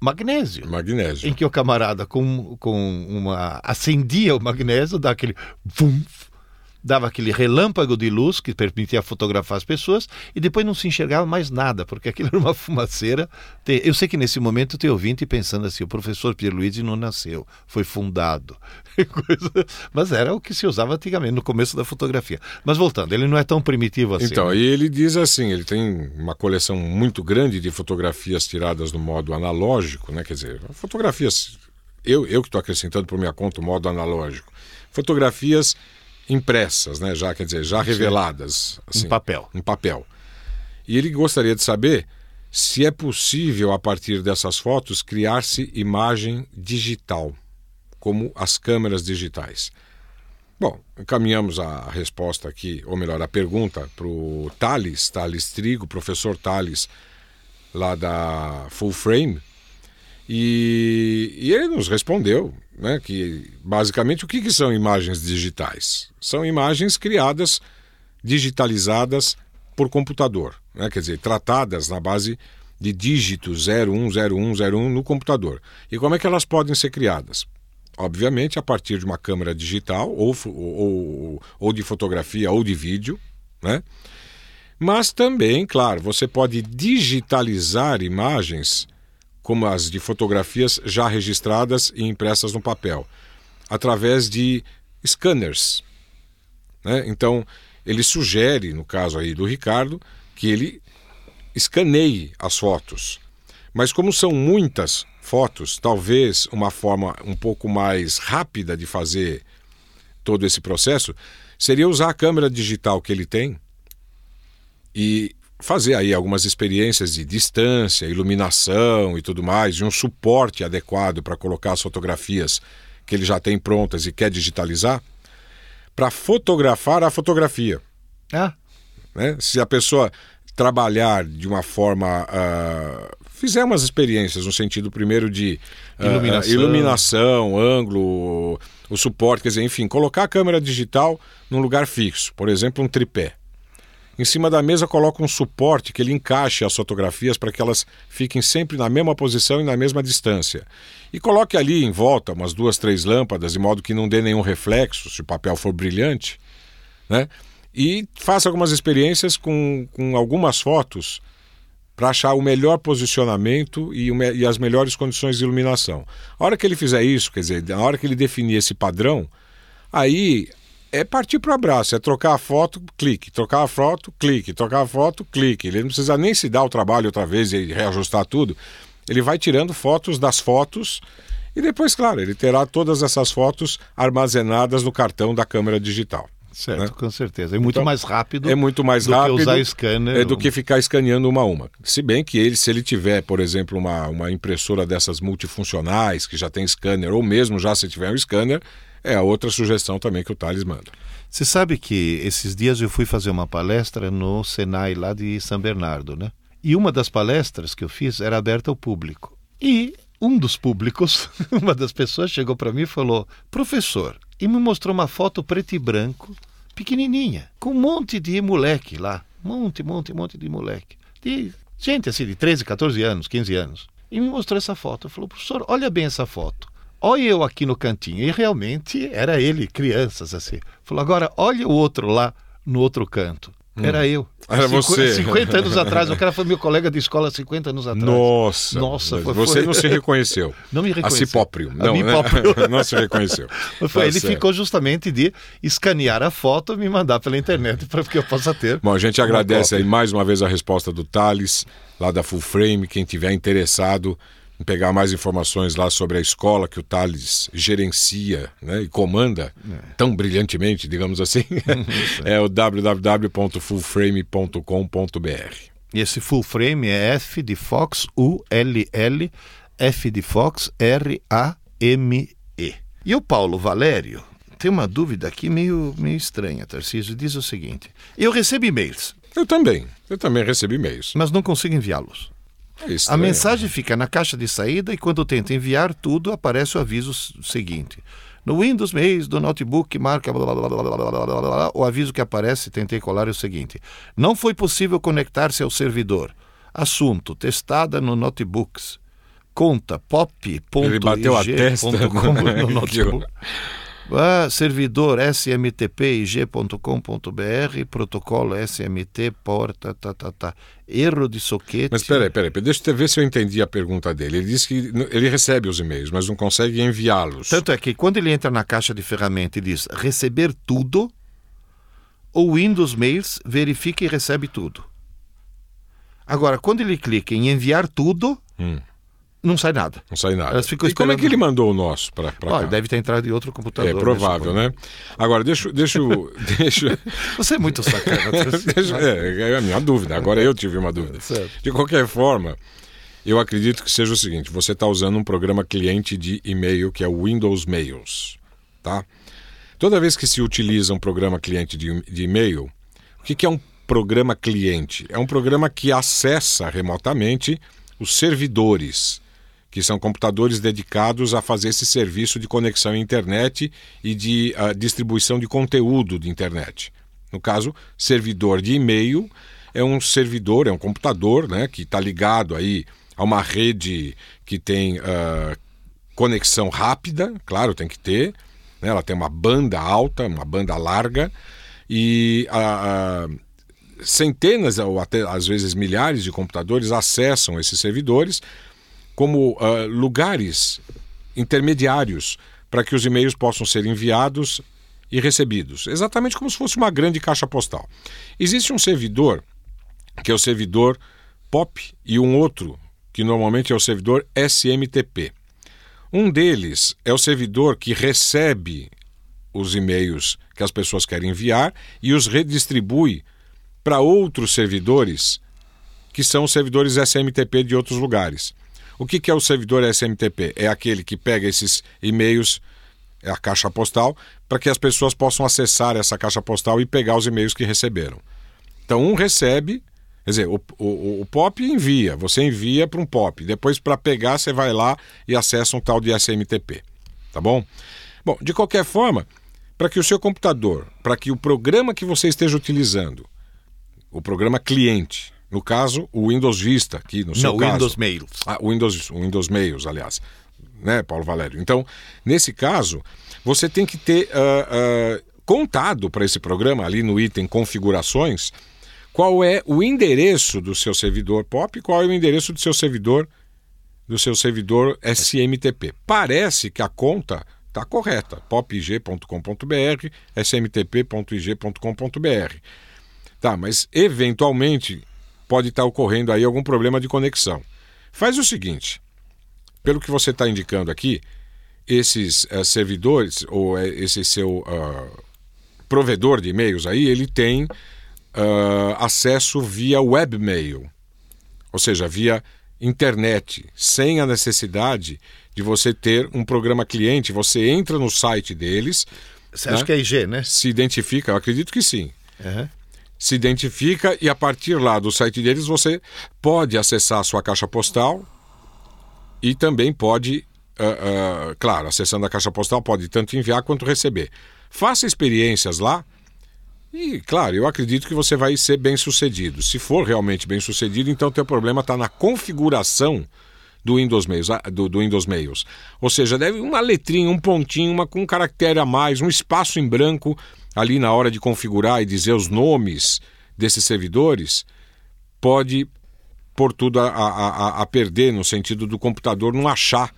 Magnésio. Magnésio. Em que o camarada com, com uma. acendia o magnésio, dá aquele. Vum, dava aquele relâmpago de luz que permitia fotografar as pessoas e depois não se enxergava mais nada, porque aquilo era uma fumaceira. Eu sei que nesse momento tem ouvinte pensando assim: o professor Pierluigi não nasceu, foi fundado. Mas era o que se usava antigamente, no começo da fotografia. Mas voltando, ele não é tão primitivo assim. Então, né? e ele diz assim: ele tem uma coleção muito grande de fotografias tiradas no modo analógico, né? Quer dizer, fotografias. Eu, eu que estou acrescentando por minha conta o modo analógico. Fotografias impressas, né? Já quer dizer, já reveladas, assim, em papel. Em papel. E ele gostaria de saber se é possível a partir dessas fotos criar-se imagem digital, como as câmeras digitais. Bom, encaminhamos a resposta aqui, ou melhor, a pergunta para o Thales, Thales Trigo, professor Thales, lá da Full Frame, e, e ele nos respondeu né, que basicamente o que, que são imagens digitais? São imagens criadas, digitalizadas por computador, né, quer dizer, tratadas na base de dígitos 010101 no computador. E como é que elas podem ser criadas? Obviamente a partir de uma câmera digital, ou, ou, ou de fotografia ou de vídeo, né? Mas também, claro, você pode digitalizar imagens como as de fotografias já registradas e impressas no papel, através de scanners. Né? Então, ele sugere, no caso aí do Ricardo, que ele escaneie as fotos. Mas como são muitas fotos, talvez uma forma um pouco mais rápida de fazer todo esse processo seria usar a câmera digital que ele tem e fazer aí algumas experiências de distância, iluminação e tudo mais, e um suporte adequado para colocar as fotografias que ele já tem prontas e quer digitalizar, para fotografar a fotografia. Ah. Né? Se a pessoa trabalhar de uma forma. Uh, fizer umas experiências no sentido primeiro de uh, iluminação. iluminação, ângulo, o suporte, quer dizer, enfim, colocar a câmera digital num lugar fixo, por exemplo, um tripé. Em cima da mesa coloca um suporte que ele encaixe as fotografias para que elas fiquem sempre na mesma posição e na mesma distância. E coloque ali em volta umas duas, três lâmpadas, de modo que não dê nenhum reflexo, se o papel for brilhante, né? E faça algumas experiências com, com algumas fotos para achar o melhor posicionamento e, o, e, as melhores condições de iluminação. A hora que ele fizer isso, quer dizer, na hora que ele definir esse padrão, aí é partir para o abraço, é trocar a foto, clique, trocar a foto, clique, trocar a foto, clique. Ele não precisa nem se dar o trabalho outra vez e reajustar tudo. Ele vai tirando fotos das fotos e depois, claro, ele terá todas essas fotos armazenadas no cartão da câmera digital. Certo, né? com certeza. É muito então, mais rápido. É muito mais do rápido que usar scanner. É do que ficar escaneando uma a uma. Se bem que ele, se ele tiver, por exemplo, uma, uma impressora dessas multifuncionais que já tem scanner, ou mesmo já se tiver um scanner, é a outra sugestão também que o Thales manda. Você sabe que esses dias eu fui fazer uma palestra no Senai lá de São Bernardo, né? E uma das palestras que eu fiz era aberta ao público. E um dos públicos, uma das pessoas chegou para mim e falou: "Professor", e me mostrou uma foto preto e branco, pequenininha, com um monte de moleque lá, monte, monte, monte de moleque. De gente assim de 13, 14 anos, 15 anos. E me mostrou essa foto. Falou: "Professor, olha bem essa foto". Olha eu aqui no cantinho. E realmente era ele, crianças assim. Falou, agora olha o outro lá no outro canto. Era eu. Era Cinqu você. 50 anos atrás. O cara foi meu colega de escola 50 anos atrás. Nossa. Nossa, foi, Você foi... não se reconheceu. Não me reconheceu. A si próprio. Não, a mim né? próprio. não se reconheceu. Mas foi, Tá ele certo. ficou justamente de escanear a foto e me mandar pela internet para que eu possa ter. Bom, a gente agradece aí mais uma vez a resposta do Thales, lá da Full Frame. Quem tiver interessado, pegar mais informações lá sobre a escola que o Thales gerencia né, e comanda é. tão brilhantemente, digamos assim, é o www.fullframe.com.br. E esse full frame é F de Fox, U, L, L, F de Fox, R, A, M, E. E o Paulo Valério tem uma dúvida aqui meio, meio estranha, Tarcísio. Diz o seguinte: Eu recebo e-mails. Eu também. Eu também recebo e-mails. Mas não consigo enviá-los. É a mensagem fica na caixa de saída e quando tenta enviar tudo, aparece o aviso seguinte. No Windows Mails do notebook marca blá, blá, blá, o aviso que aparece, tentei colar é o seguinte: não foi possível conectar-se ao servidor. Assunto: testada no notebooks. Conta pop.ig.com no notebook. Ah, servidor smtpig.com.br, protocolo SMT, porta, tá, tá, tá. Erro de soquete. Mas peraí, peraí, deixa eu ver se eu entendi a pergunta dele. Ele disse que ele recebe os e-mails, mas não consegue enviá-los. Tanto é que quando ele entra na caixa de ferramenta e diz receber tudo, o Windows Mails verifica e recebe tudo. Agora, quando ele clica em enviar tudo, hum não sai nada. Não sai nada. Ficam e como é que ele mandou o nosso para cá? Deve ter entrado em outro computador. É provável, né? Agora, deixa, deixa, deixa... Você é muito sacana. deixa, é, é a minha dúvida. Agora eu tive uma dúvida. De qualquer forma, eu acredito que seja o seguinte: você está usando um programa cliente de e-mail que é o Windows Mails, tá? Toda vez que se utiliza um programa cliente de, de e-mail, o que, que é um programa cliente? É um programa que acessa remotamente os servidores que são computadores dedicados a fazer esse serviço de conexão à internet e de uh, distribuição de conteúdo de internet. No caso, servidor de e-mail é um servidor, é um computador né, que está ligado aí a uma rede que tem uh, conexão rápida, claro, tem que ter. Né, ela tem uma banda alta, uma banda larga, e uh, centenas ou até às vezes milhares de computadores acessam esses servidores como uh, lugares intermediários para que os e-mails possam ser enviados e recebidos, exatamente como se fosse uma grande caixa postal. Existe um servidor, que é o servidor POP, e um outro, que normalmente é o servidor SMTP. Um deles é o servidor que recebe os e-mails que as pessoas querem enviar e os redistribui para outros servidores, que são servidores SMTP de outros lugares. O que, que é o servidor SMTP? É aquele que pega esses e-mails, é a caixa postal, para que as pessoas possam acessar essa caixa postal e pegar os e-mails que receberam. Então, um recebe, quer dizer, o, o, o POP envia, você envia para um POP. Depois, para pegar, você vai lá e acessa um tal de SMTP. Tá bom? Bom, de qualquer forma, para que o seu computador, para que o programa que você esteja utilizando, o programa cliente, no caso, o Windows Vista, aqui no seu Não, caso. Windows Mails. Ah, o Windows, o Windows Mails, aliás. Né, Paulo Valério? Então, nesse caso, você tem que ter uh, uh, contado para esse programa, ali no item Configurações, qual é o endereço do seu servidor POP e qual é o endereço do seu servidor do seu servidor SMTP. Parece que a conta está correta, popig.com.br, smtp.ig.com.br. Tá, mas eventualmente pode estar ocorrendo aí algum problema de conexão. Faz o seguinte: pelo que você está indicando aqui, esses uh, servidores ou uh, esse seu uh, provedor de e-mails aí, ele tem acesso via webmail, ou seja, via internet, sem a necessidade de você ter um programa cliente. Você entra no site deles. Você né? acha que é IG, né? Se identifica, eu acredito que sim. Uhum se identifica e a partir lá do site deles você pode acessar a sua caixa postal e também pode, uh, uh, claro, acessando a caixa postal pode tanto enviar quanto receber. Faça experiências lá e, claro, eu acredito que você vai ser bem sucedido. Se for realmente bem sucedido, então o teu problema está na configuração do Windows Mails, ah, do, do, Windows Mails. Ou seja, deve uma letrinha, um pontinho, uma, com um caractere a mais, um espaço em branco ali na hora de configurar e dizer os nomes desses servidores, pode pôr tudo a, a, a perder no sentido do computador não achar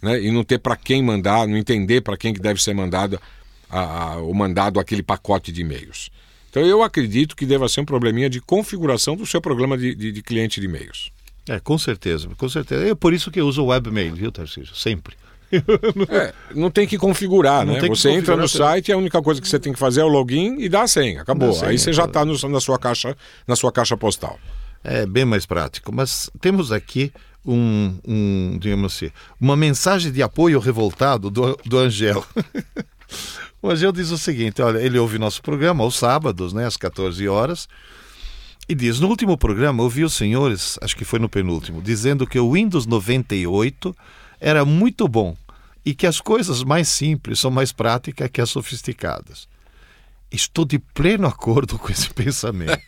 né, e não ter para quem mandar, não entender para quem que deve ser mandado a, o mandado aquele pacote de e-mails. Então eu acredito que deva ser um probleminha de configuração do seu programa de, de, de cliente de e-mails. É, com certeza, com certeza. É por isso que eu uso o webmail, viu, Tarcísio? Sempre. É, não tem que configurar, Não né? Você entra no tem- site e a única coisa que você tem que fazer é o login e dar a senha. Acabou. Dá senha, Aí você já está na sua caixa, na sua caixa postal. É bem mais prático. Mas temos aqui um, um digamos assim, uma mensagem de apoio revoltado do, do Angel. o Angel diz o seguinte: olha, ele ouve nosso programa aos sábados, né, às 14 horas, e diz: no último programa ouvi os senhores, acho que foi no penúltimo, dizendo que o Windows 98 era muito bom e que as coisas mais simples são mais práticas que as sofisticadas. Estou de pleno acordo com esse pensamento.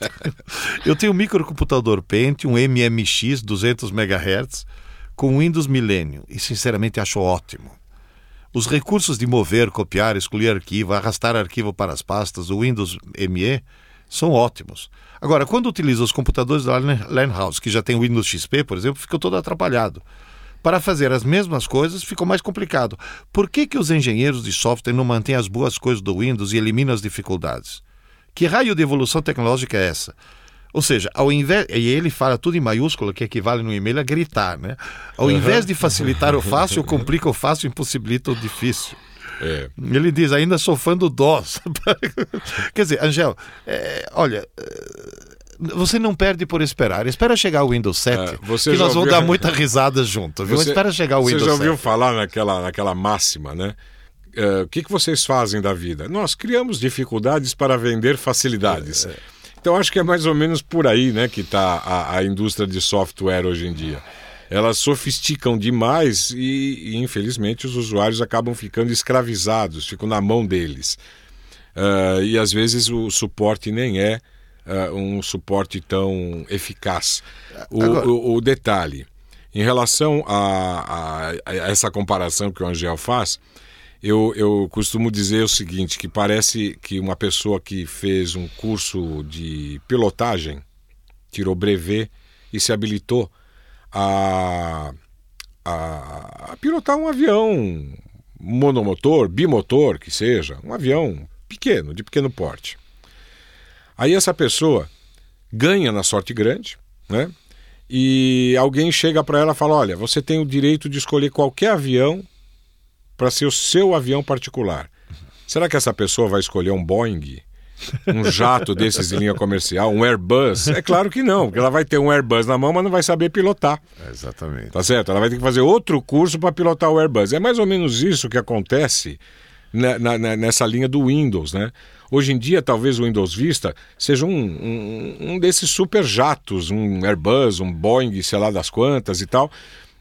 Eu tenho um microcomputador Pentium MMX 200 MHz com Windows Millennium e sinceramente acho ótimo. Os recursos de mover, copiar, excluir arquivo, arrastar arquivo para as pastas do Windows ME são ótimos. Agora, quando utilizo os computadores da Lan House, que já tem Windows XP, por exemplo, fica todo atrapalhado. Para fazer as mesmas coisas ficou mais complicado. Por que, que os engenheiros de software não mantêm as boas coisas do Windows e eliminam as dificuldades? Que raio de evolução tecnológica é essa? Ou seja, ao invés. E ele fala tudo em maiúsculo, que equivale no e-mail a gritar, né? Ao invés de facilitar o fácil, complica o fácil e impossibilita o difícil. É. Ele diz, ainda sou fã do DOS. Quer dizer, Angel, é, olha, é, você não perde por esperar. Espera chegar o Windows 7, É, você que nós vamos ouviu- dar muita risada junto, viu? Espera chegar o você Windows já ouviu 7. falar naquela, naquela máxima, né? Eh, o que, que vocês fazem da vida? Nós criamos dificuldades para vender facilidades. Então acho que é mais ou menos por aí né, que está a, a indústria de software hoje em dia. Elas sofisticam demais e, e, infelizmente, os usuários acabam ficando escravizados, ficam na mão deles. Ah, e às vezes o suporte nem é ah, um suporte tão eficaz. O, Agora- o- o detalhe, em relação a, a- a essa comparação que o Angel faz, eu, eu costumo dizer o seguinte, que parece que uma pessoa que fez um curso de pilotagem, tirou brevet e se habilitou a, a, a pilotar um avião monomotor, bimotor, que seja, um avião pequeno, de pequeno porte. Aí essa pessoa ganha na sorte grande, né? E alguém chega para ela e fala: Olha, você tem o direito de escolher qualquer avião para ser o seu avião particular. Será que essa pessoa vai escolher um Boeing? Um jato desses de linha comercial? Um Airbus? É claro que não, porque ela vai ter um Airbus na mão, mas não vai saber pilotar. Exatamente. Tá certo? Ela vai ter que fazer outro curso para pilotar o Airbus. É mais ou menos isso que acontece na- na- nessa linha do Windows, né? Hoje em dia, talvez o Windows Vista seja um, um, um desses super jatos, um Airbus, um Boeing, sei lá das quantas e tal,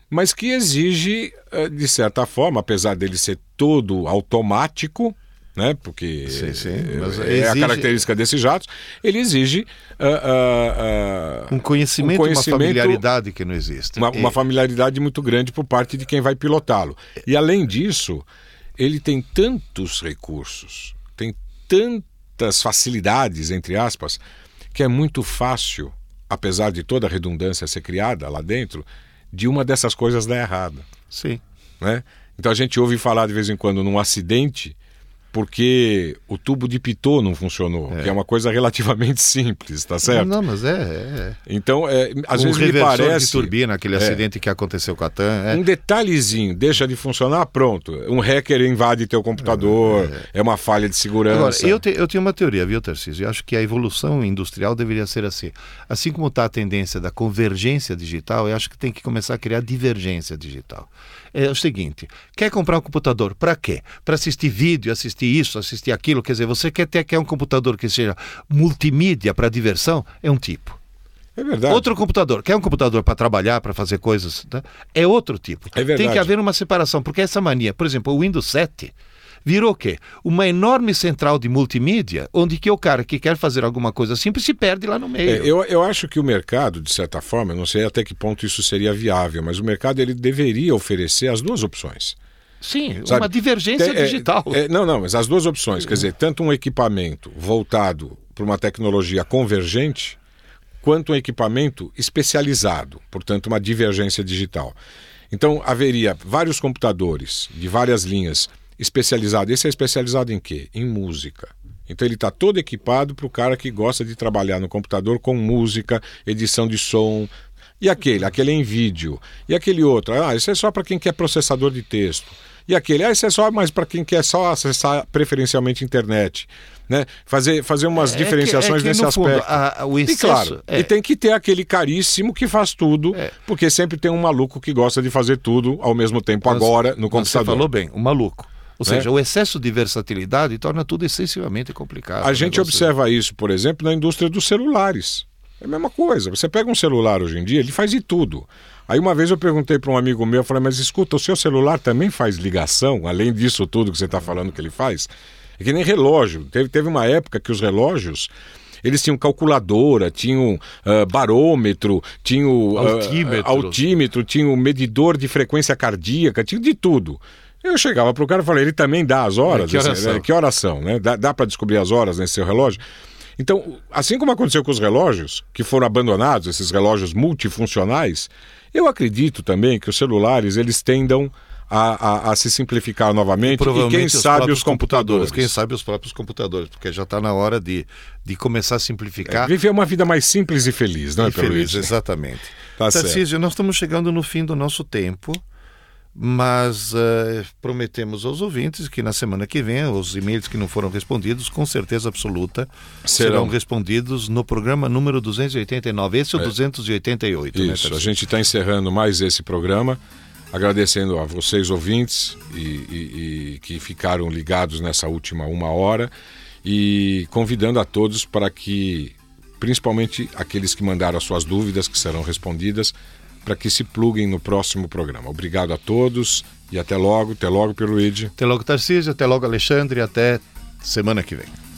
mas que exige, eh, de certa forma, apesar dele ser todo automático, né? Porque Sim, sim, é a exige- característica desses jatos, ele exige ah, ah, ah, Um conhecimento, Um e uma conhecimento- familiaridade que não existe. uma, E- uma familiaridade muito grande por parte de quem vai pilotá-lo. E além disso, ele tem tantos recursos, tantas facilidades, entre aspas, que é muito fácil, apesar de toda a redundância ser criada lá dentro, de uma dessas coisas dar errado. Sim. Né? Então a gente ouve falar de vez em quando num acidente porque o tubo de pitô não funcionou, que é uma coisa relativamente simples, tá certo? Não, mas é. é. Então, é, às um vezes me parece de turbina, aquele É. acidente que aconteceu com a TAM. é. um detalhezinho deixa de funcionar, pronto. Um hacker invade teu computador, é, uma falha de segurança. Agora, eu, te- eu tenho uma teoria, viu, Tarcísio? Eu acho que a evolução industrial deveria ser assim. Assim como está a tendência da convergência digital, eu acho que tem que começar a criar divergência digital. É o seguinte: quer comprar um computador? Para quê? Para assistir vídeo, assistir isso, assistir aquilo. Quer dizer, você quer ter quer um computador que seja multimídia para diversão? É um tipo. É verdade. Outro computador, quer um computador para trabalhar, para fazer coisas, né? é outro tipo. É verdade. Tem que haver uma separação, porque essa mania, por exemplo, o Windows 7 virou o quê? Uma enorme central de multimídia, onde que o cara que quer fazer alguma coisa simples se perde lá no meio. É, eu, eu acho que o mercado, de certa forma, não sei até que ponto isso seria viável, mas o mercado ele deveria oferecer as duas opções. Sim, Sabe? uma divergência Tem- é, digital. é, não, não, mas as duas opções. Quer dizer, tanto um equipamento voltado para uma tecnologia convergente, quanto um equipamento especializado, portanto, uma divergência digital. Então, haveria vários computadores de várias linhas especializados. Esse é especializado em quê? Em música. Então, ele está todo equipado para o cara que gosta de trabalhar no computador com música, edição de som, E aquele? Aquele é em vídeo. E aquele outro? Ah, esse é só para quem quer processador de texto. E aquele? Ah, esse é só mais para quem quer só acessar preferencialmente internet. Né? Fazer, fazer umas É diferenciações que- é que, nesse fundo, aspecto. a- o E excesso, claro, é. e tem que ter aquele caríssimo que faz tudo, É. porque sempre tem um maluco que gosta de fazer tudo ao mesmo tempo Mas- agora no computador. Você falou bem, o maluco. Ou Né? seja, o excesso de versatilidade torna tudo excessivamente complicado. A O gente observa isso, por exemplo, na indústria dos celulares. É a mesma coisa. Você pega um celular hoje em dia, ele faz de tudo. Aí uma vez eu perguntei para um amigo meu, eu falei, mas escuta, o seu celular também faz ligação, além disso tudo que você está falando que ele faz? É que nem relógio. Teve, teve uma época que os relógios, eles tinham calculadora, tinham ah, barômetro, tinham ah, Altímetro. altímetro, tinham medidor de frequência cardíaca, tinha de tudo. Eu chegava pro cara e falei, ele também dá as horas? É, que horas Assim, são? né? Que horas são, né? Dá, dá para descobrir as horas nesse seu relógio? Então, assim como aconteceu com os relógios, que foram abandonados, esses relógios multifuncionais, eu acredito também que os celulares eles tendam a, a- a se simplificar novamente e Provavelmente quem sabe próprios os computadores. Quem sabe os próprios computadores, porque já está na hora de, de começar a simplificar. Viver uma vida mais simples e feliz, não é, e feliz, Luiz? exatamente. Tá certo. Tarcísio, nós estamos chegando no fim do nosso tempo, mas eh, prometemos aos ouvintes que na semana que vem os e-mails que não foram respondidos, com certeza absoluta, serão, Serão. respondidos no programa número 289. Esse é o 288, né, Isso, a Tarcísio? gente está encerrando mais esse programa, agradecendo a vocês ouvintes e, e- e que ficaram ligados nessa última uma hora e convidando a todos para que, principalmente aqueles que mandaram as suas dúvidas, que serão respondidas, para que se pluguem no próximo programa. Obrigado a todos e até logo, até logo, Pierluigi. Até logo, Tarcísio, até logo, Alexandre, até semana que vem.